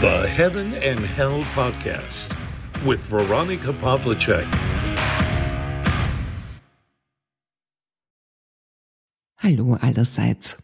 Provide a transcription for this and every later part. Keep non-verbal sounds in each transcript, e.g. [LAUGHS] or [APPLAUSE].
The Heaven and Hell Podcast with Veronica Pavlicek. Hallo allerseits.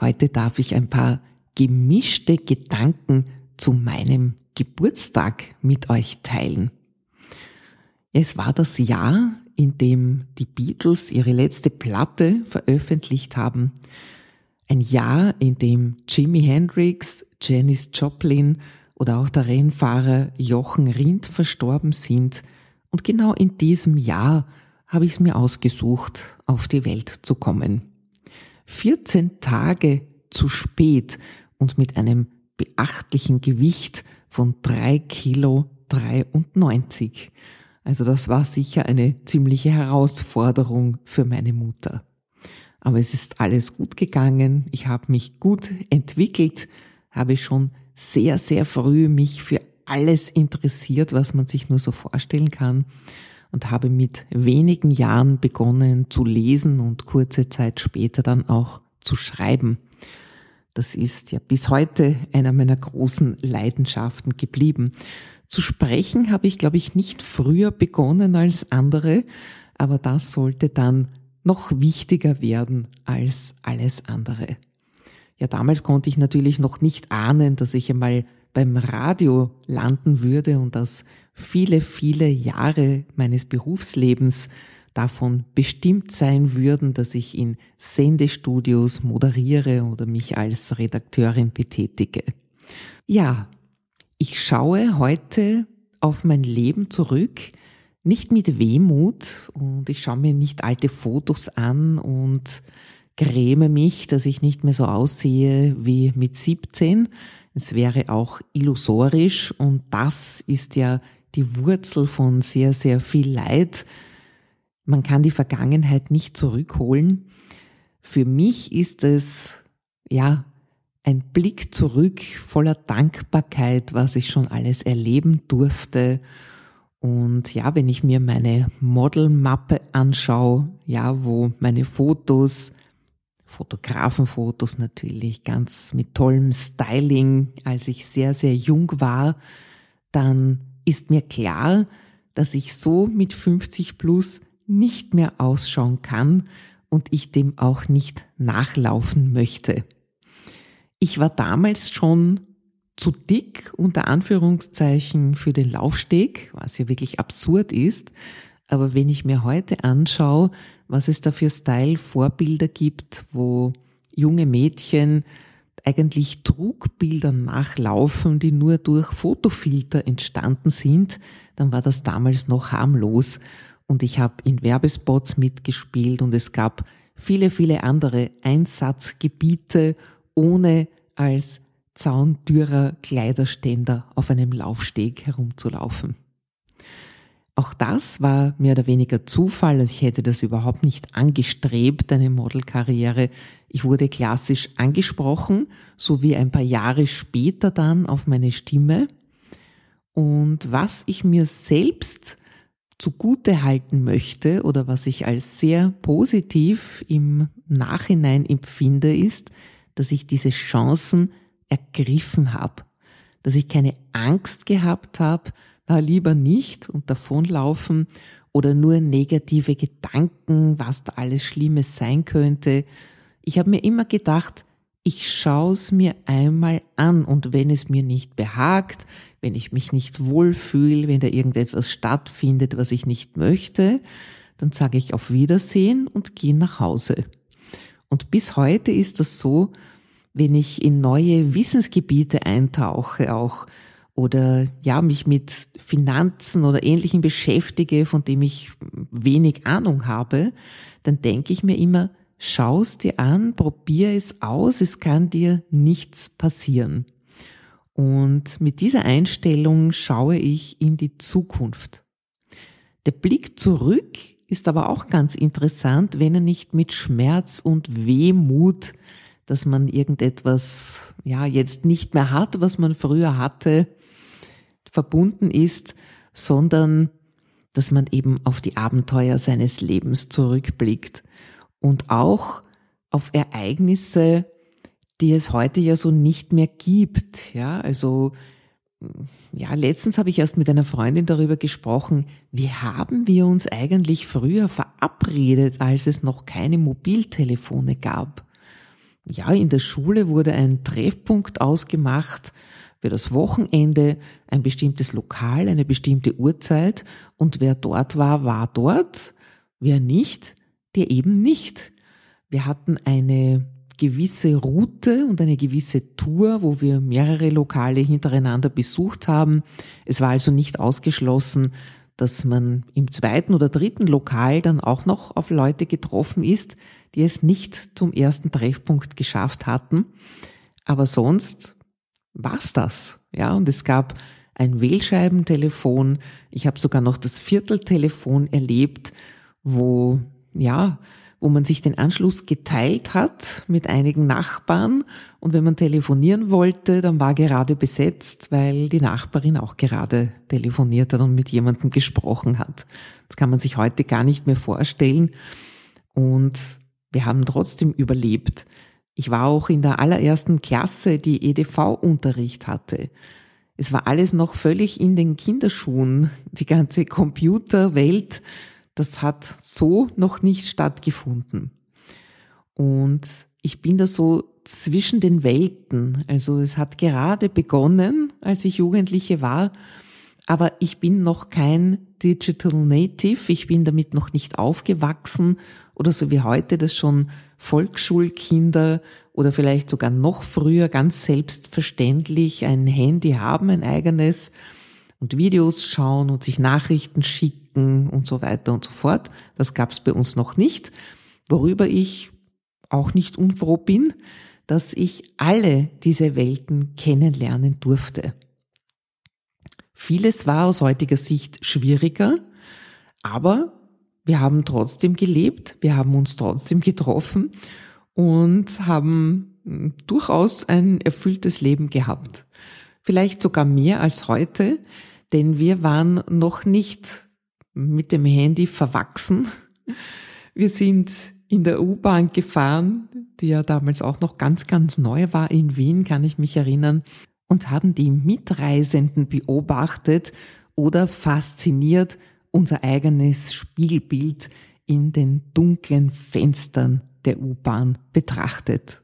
Heute darf ich ein paar gemischte Gedanken zu meinem Geburtstag mit euch teilen. Es war das Jahr, in dem die Beatles ihre letzte Platte veröffentlicht haben. Ein Jahr, in dem Jimi Hendrix, Janis Joplin oder auch der Rennfahrer Jochen Rindt verstorben sind. Und genau in diesem Jahr habe ich es mir ausgesucht, auf die Welt zu kommen. 14 Tage zu spät und mit einem beachtlichen Gewicht von 3 Kilo 93. Also das war sicher eine ziemliche Herausforderung für meine Mutter. Aber es ist alles gut gegangen. Ich habe mich gut entwickelt, habe schon sehr, sehr früh mich für alles interessiert, was man sich nur so vorstellen kann und habe mit wenigen Jahren begonnen zu lesen und kurze Zeit später dann auch zu schreiben. Das ist ja bis heute einer meiner großen Leidenschaften geblieben. Zu sprechen habe ich, glaube ich, nicht früher begonnen als andere, aber das sollte dann noch wichtiger werden als alles andere. Ja, damals konnte ich natürlich noch nicht ahnen, dass ich einmal beim Radio landen würde und dass viele, viele Jahre meines Berufslebens davon bestimmt sein würden, dass ich in Sendestudios moderiere oder mich als Redakteurin betätige. Ja, ich schaue heute auf mein Leben zurück, nicht mit Wehmut und ich schaue mir nicht alte Fotos an und gräme mich, dass ich nicht mehr so aussehe wie mit 17. Es wäre auch illusorisch und das ist ja die Wurzel von sehr, sehr viel Leid. Man kann die Vergangenheit nicht zurückholen. Für mich ist es, ja, ein Blick zurück voller Dankbarkeit, was ich schon alles erleben durfte. Und ja, wenn ich mir meine Modelmappe anschaue, ja, wo meine Fotos, Fotografenfotos natürlich, ganz mit tollem Styling, als ich sehr, sehr jung war, dann ist mir klar, dass ich so mit 50 plus nicht mehr ausschauen kann und ich dem auch nicht nachlaufen möchte. Ich war damals schon zu dick unter Anführungszeichen für den Laufsteg, was ja wirklich absurd ist. Aber wenn ich mir heute anschaue, was es da für Style-Vorbilder gibt, wo junge Mädchen eigentlich Trugbildern nachlaufen, die nur durch Fotofilter entstanden sind, dann war das damals noch harmlos. Und ich habe in Werbespots mitgespielt und es gab viele, viele andere Einsatzgebiete ohne als zauntürer Kleiderständer auf einem Laufsteg herumzulaufen. Auch das war mehr oder weniger Zufall. Also ich hätte das überhaupt nicht angestrebt, eine Modelkarriere. Ich wurde klassisch angesprochen, so wie ein paar Jahre später dann auf meine Stimme. Und was ich mir selbst zugute halten möchte oder was ich als sehr positiv im Nachhinein empfinde, ist, dass ich diese Chancen ergriffen habe, dass ich keine Angst gehabt habe, na lieber nicht und davonlaufen oder nur negative Gedanken, was da alles Schlimmes sein könnte. Ich habe mir immer gedacht, ich schaue es mir einmal an und wenn es mir nicht behagt, wenn ich mich nicht wohlfühle, wenn da irgendetwas stattfindet, was ich nicht möchte, dann sage ich auf Wiedersehen und gehe nach Hause. Und bis heute ist das so, wenn ich in neue Wissensgebiete eintauche auch oder ja, mich mit Finanzen oder Ähnlichem beschäftige, von dem ich wenig Ahnung habe, dann denke ich mir immer, schau es dir an, probier es aus, es kann dir nichts passieren. Und mit dieser Einstellung schaue ich in die Zukunft. Der Blick zurück ist aber auch ganz interessant, wenn er nicht mit Schmerz und Wehmut, dass man irgendetwas ja jetzt nicht mehr hat, was man früher hatte, verbunden ist, sondern dass man eben auf die Abenteuer seines Lebens zurückblickt und auch auf Ereignisse, die es heute ja so nicht mehr gibt. Ja, also ja, letztens habe ich erst mit einer Freundin darüber gesprochen, wie haben wir uns eigentlich früher verabredet, als es noch keine Mobiltelefone gab. Ja, in der Schule wurde ein Treffpunkt ausgemacht für das Wochenende, ein bestimmtes Lokal, eine bestimmte Uhrzeit und wer dort war, war dort, wer nicht, der eben nicht. Wir hatten eine gewisse Route und eine gewisse Tour, wo wir mehrere Lokale hintereinander besucht haben. Es war also nicht ausgeschlossen, dass man im zweiten oder dritten Lokal dann auch noch auf Leute getroffen ist, die es nicht zum ersten Treffpunkt geschafft hatten. Aber sonst war's das. Ja, und es gab ein Wählscheibentelefon. Ich habe sogar noch das Vierteltelefon erlebt, wo ja wo man sich den Anschluss geteilt hat mit einigen Nachbarn und wenn man telefonieren wollte, dann war gerade besetzt, weil die Nachbarin auch gerade telefoniert hat und mit jemandem gesprochen hat. Das kann man sich heute gar nicht mehr vorstellen und wir haben trotzdem überlebt. Ich war auch in der allerersten Klasse, die EDV-Unterricht hatte. Es war alles noch völlig in den Kinderschuhen, die ganze Computerwelt das hat so noch nicht stattgefunden. Und ich bin da so zwischen den Welten. Also es hat gerade begonnen, als ich Jugendliche war, aber ich bin noch kein Digital Native. Ich bin damit noch nicht aufgewachsen oder so wie heute das schon Volksschulkinder oder vielleicht sogar noch früher ganz selbstverständlich ein Handy haben, ein eigenes und Videos schauen und sich Nachrichten schicken und so weiter und so fort. Das gab es bei uns noch nicht, worüber ich auch nicht unfroh bin, dass ich alle diese Welten kennenlernen durfte. Vieles war aus heutiger Sicht schwieriger, aber wir haben trotzdem gelebt, wir haben uns trotzdem getroffen und haben durchaus ein erfülltes Leben gehabt. Vielleicht sogar mehr als heute, denn wir waren noch nicht mit dem Handy verwachsen. Wir sind in der U-Bahn gefahren, die ja damals auch noch ganz, ganz neu war in Wien, kann ich mich erinnern, und haben die Mitreisenden beobachtet oder fasziniert unser eigenes Spiegelbild in den dunklen Fenstern der U-Bahn betrachtet.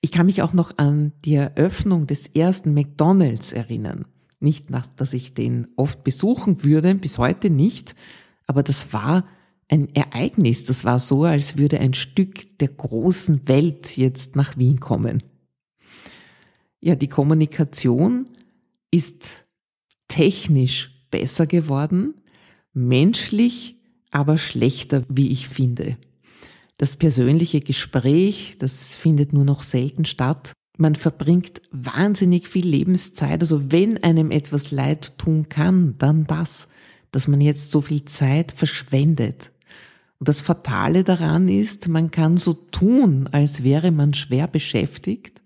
Ich kann mich auch noch an die Eröffnung des ersten McDonald's erinnern. Nicht, dass ich den oft besuchen würde, bis heute nicht, aber das war ein Ereignis. Das war so, als würde ein Stück der großen Welt jetzt nach Wien kommen. Ja, die Kommunikation ist technisch besser geworden, menschlich aber schlechter, wie ich finde. Das persönliche Gespräch, das findet nur noch selten statt man verbringt wahnsinnig viel Lebenszeit. Also wenn einem etwas leid tun kann, dann das, dass man jetzt so viel Zeit verschwendet. Und das Fatale daran ist, man kann so tun, als wäre man schwer beschäftigt.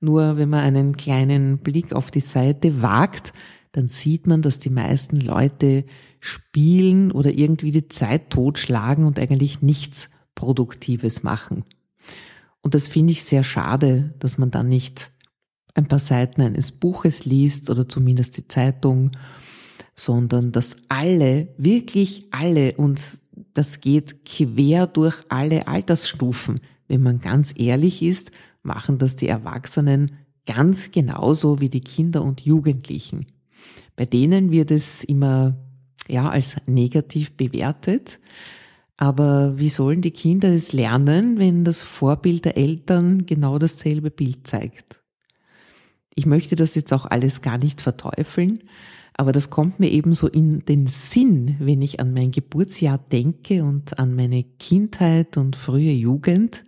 Nur wenn man einen kleinen Blick auf die Seite wagt, dann sieht man, dass die meisten Leute spielen oder irgendwie die Zeit totschlagen und eigentlich nichts Produktives machen. Und das finde ich sehr schade, dass man dann nicht ein paar Seiten eines Buches liest oder zumindest die Zeitung, sondern dass alle, wirklich alle, und das geht quer durch alle Altersstufen, wenn man ganz ehrlich ist, machen das die Erwachsenen ganz genauso wie die Kinder und Jugendlichen. Bei denen wird es immer ja als negativ bewertet. Aber wie sollen die Kinder es lernen, wenn das Vorbild der Eltern genau dasselbe Bild zeigt? Ich möchte das jetzt auch alles gar nicht verteufeln, aber das kommt mir eben so in den Sinn, wenn ich an mein Geburtsjahr denke und an meine Kindheit und frühe Jugend,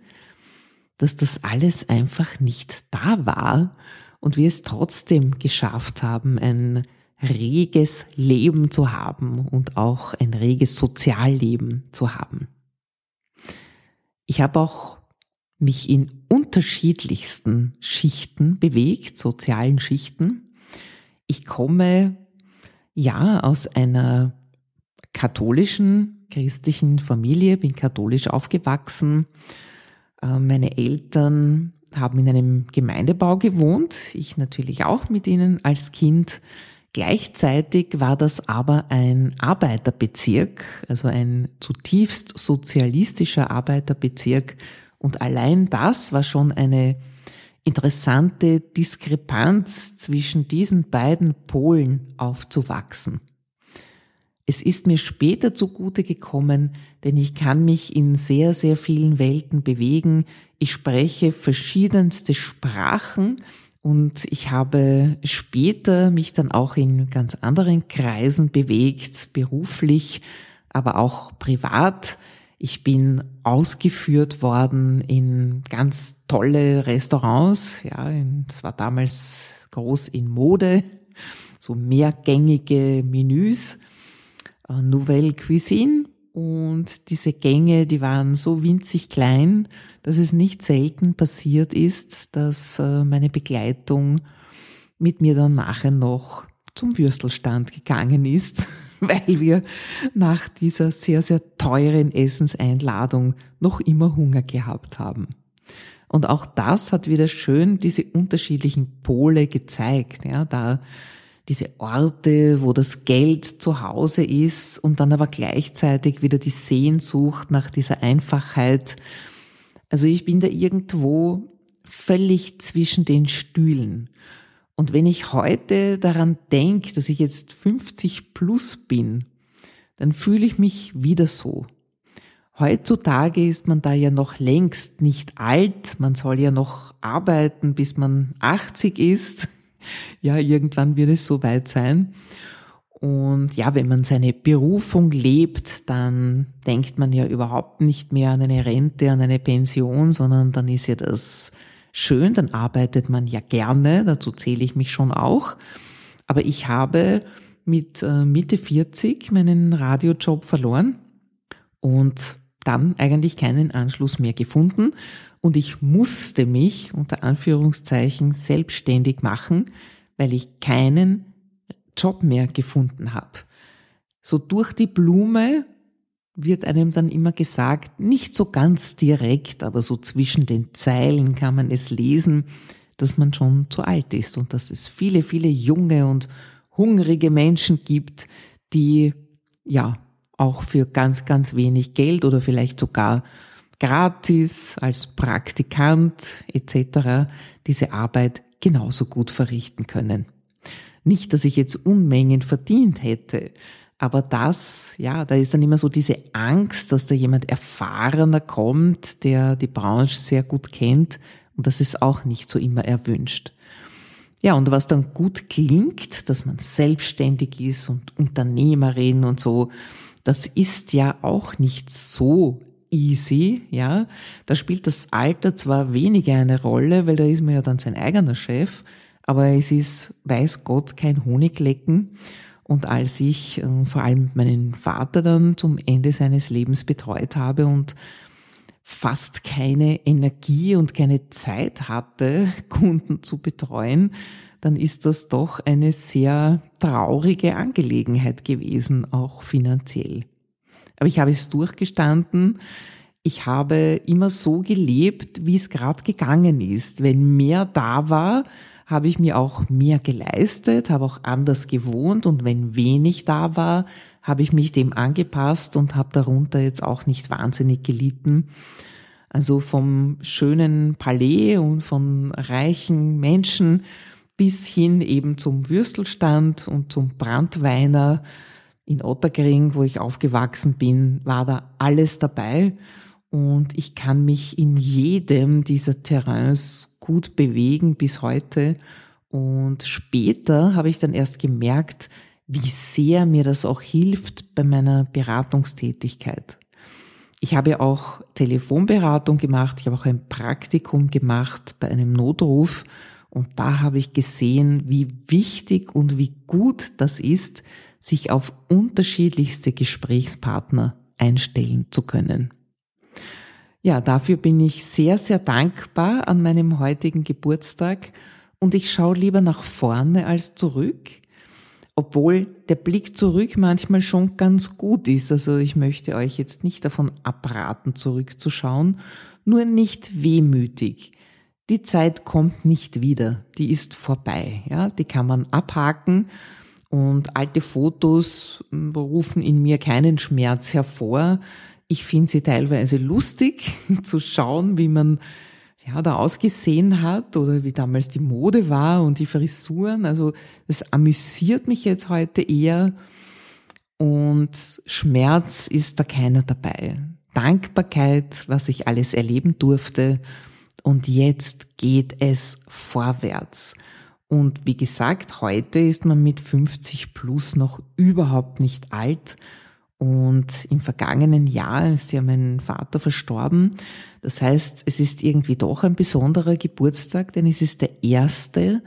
dass das alles einfach nicht da war und wir es trotzdem geschafft haben, ein reges Leben zu haben und auch ein reges Sozialleben zu haben. Ich habe auch mich in unterschiedlichsten Schichten bewegt, sozialen Schichten. Ich komme ja aus einer katholischen, christlichen Familie, bin katholisch aufgewachsen. Äh, meine Eltern haben in einem Gemeindebau gewohnt, ich natürlich auch mit ihnen als Kind. Gleichzeitig war das aber ein Arbeiterbezirk, also ein zutiefst sozialistischer Arbeiterbezirk. Und allein das war schon eine interessante Diskrepanz zwischen diesen beiden Polen aufzuwachsen. Es ist mir später zugute gekommen, denn ich kann mich in sehr, sehr vielen Welten bewegen. Ich spreche verschiedenste Sprachen und ich habe später mich dann auch in ganz anderen Kreisen bewegt, beruflich, aber auch privat. Ich bin ausgeführt worden in ganz tolle Restaurants. Ja, es war damals groß in Mode, so mehrgängige Menüs, äh, Nouvelle Cuisine. Und diese Gänge, die waren so winzig klein, dass es nicht selten passiert ist, dass äh, meine Begleitung mit mir dann nachher noch zum Würstelstand gegangen ist [LAUGHS] weil wir nach dieser sehr, sehr teuren Essenseinladung noch immer Hunger gehabt haben. Und auch das hat wieder schön diese unterschiedlichen Pole gezeigt, ja, da diese Orte, wo das Geld zu Hause ist und dann aber gleichzeitig wieder die Sehnsucht nach dieser Einfachheit. Also ich bin da irgendwo völlig zwischen den Stühlen. Und wenn ich heute daran denke, dass ich jetzt 50 plus bin, dann fühle ich mich wieder so. Heutzutage ist man da ja noch längst nicht alt. Man soll ja noch arbeiten, bis man 80 ist. Ja, irgendwann wird es so weit sein. Und ja, wenn man seine Berufung lebt, dann denkt man ja überhaupt nicht mehr an eine Rente, an eine Pension, sondern dann ist ja das schön, dann arbeitet man ja gerne, dazu zähle ich mich schon auch. Aber ich habe mit äh, Mitte 40 meinen Radiojob verloren und dann eigentlich keinen Anschluss mehr gefunden und ich musste mich unter Anführungszeichen selbstständig machen, weil ich keinen Job mehr gefunden habe. So durch die Blume wird einem dann immer gesagt, nicht so ganz direkt, aber so zwischen den Zeilen kann man es lesen, dass man schon zu alt ist und dass es viele, viele junge und hungrige Menschen gibt, die ja auch für ganz, ganz wenig Geld oder vielleicht sogar gratis als Praktikant etc. diese Arbeit genauso gut verrichten können. Nicht, dass ich jetzt Unmengen verdient hätte, aber das, ja, da ist dann immer so diese Angst, dass da jemand erfahrener kommt, der die Branche sehr gut kennt. Und das ist auch nicht so immer erwünscht. Ja, und was dann gut klingt, dass man selbstständig ist und Unternehmerin und so, das ist ja auch nicht so easy, ja. Da spielt das Alter zwar weniger eine Rolle, weil da ist man ja dann sein eigener Chef, aber es ist, weiß Gott, kein Honiglecken. Und als ich äh, vor allem meinen Vater dann zum Ende seines Lebens betreut habe und fast keine Energie und keine Zeit hatte, [LAUGHS] Kunden zu betreuen, dann ist das doch eine sehr traurige Angelegenheit gewesen, auch finanziell. Aber ich habe es durchgestanden. Ich habe immer so gelebt, wie es gerade gegangen ist. Wenn mehr da war, habe ich mir auch mehr geleistet, habe auch anders gewohnt und wenn wenig da war, habe ich mich dem angepasst und habe darunter jetzt auch nicht wahnsinnig gelitten. Also vom schönen Palais und von reichen Menschen bis hin eben zum Würstelstand und zum Brandweiner in Ottergring, wo ich aufgewachsen bin, war da alles dabei. Und ich kann mich in jedem dieser Terrains gut bewegen bis heute. Und später habe ich dann erst gemerkt, wie sehr mir das auch hilft bei meiner Beratungstätigkeit. Ich habe auch Telefonberatung gemacht, ich habe auch ein Praktikum gemacht bei einem Notruf und da habe ich gesehen, wie wichtig und wie gut das ist, sich auf unterschiedlichste Gesprächspartner einstellen zu können. Ja, dafür bin ich sehr, sehr dankbar an meinem heutigen Geburtstag und ich schaue lieber nach vorne als zurück, obwohl der Blick zurück manchmal schon ganz gut ist. Also ich möchte euch jetzt nicht davon abraten, zurückzuschauen, nur nicht wehmütig. die Zeit kommt nicht wieder, die ist vorbei, ja, die kann man abhaken und alte Fotos hm, rufen in mir keinen Schmerz hervor. Ich finde sie teilweise lustig [LAUGHS] zu schauen, wie man ja, da ausgesehen hat oder wie damals die Mode war und die Frisuren. Also das amüsiert mich jetzt heute eher und Schmerz ist da keiner dabei. Dankbarkeit, was ich alles erleben durfte und jetzt geht es vorwärts. Und wie gesagt, heute ist man mit 50 plus noch überhaupt nicht alt. Und im vergangenen Jahr ist ja mein Vater verstorben. Das heißt, es ist irgendwie doch ein besonderer Geburtstag, denn es ist der erste,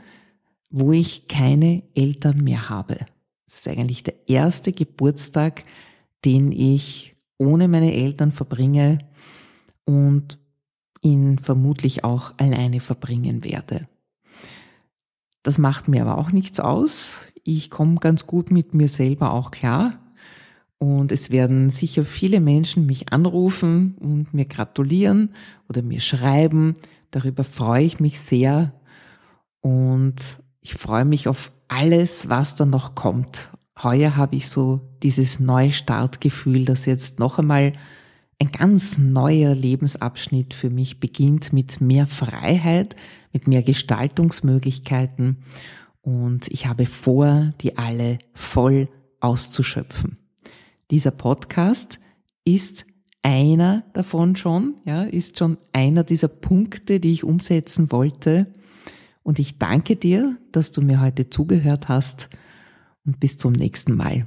wo ich keine Eltern mehr habe. Es ist eigentlich der erste Geburtstag, den ich ohne meine Eltern verbringe und ihn vermutlich auch alleine verbringen werde. Das macht mir aber auch nichts aus. Ich komme ganz gut mit mir selber auch klar. Und es werden sicher viele Menschen mich anrufen und mir gratulieren oder mir schreiben. Darüber freue ich mich sehr. Und ich freue mich auf alles, was da noch kommt. Heuer habe ich so dieses Neustartgefühl, dass jetzt noch einmal ein ganz neuer Lebensabschnitt für mich beginnt mit mehr Freiheit, mit mehr Gestaltungsmöglichkeiten und ich habe vor, die alle voll auszuschöpfen. Dieser Podcast ist einer davon schon, ja, ist schon einer dieser Punkte, die ich umsetzen wollte. Und ich danke dir, dass du mir heute zugehört hast und bis zum nächsten Mal.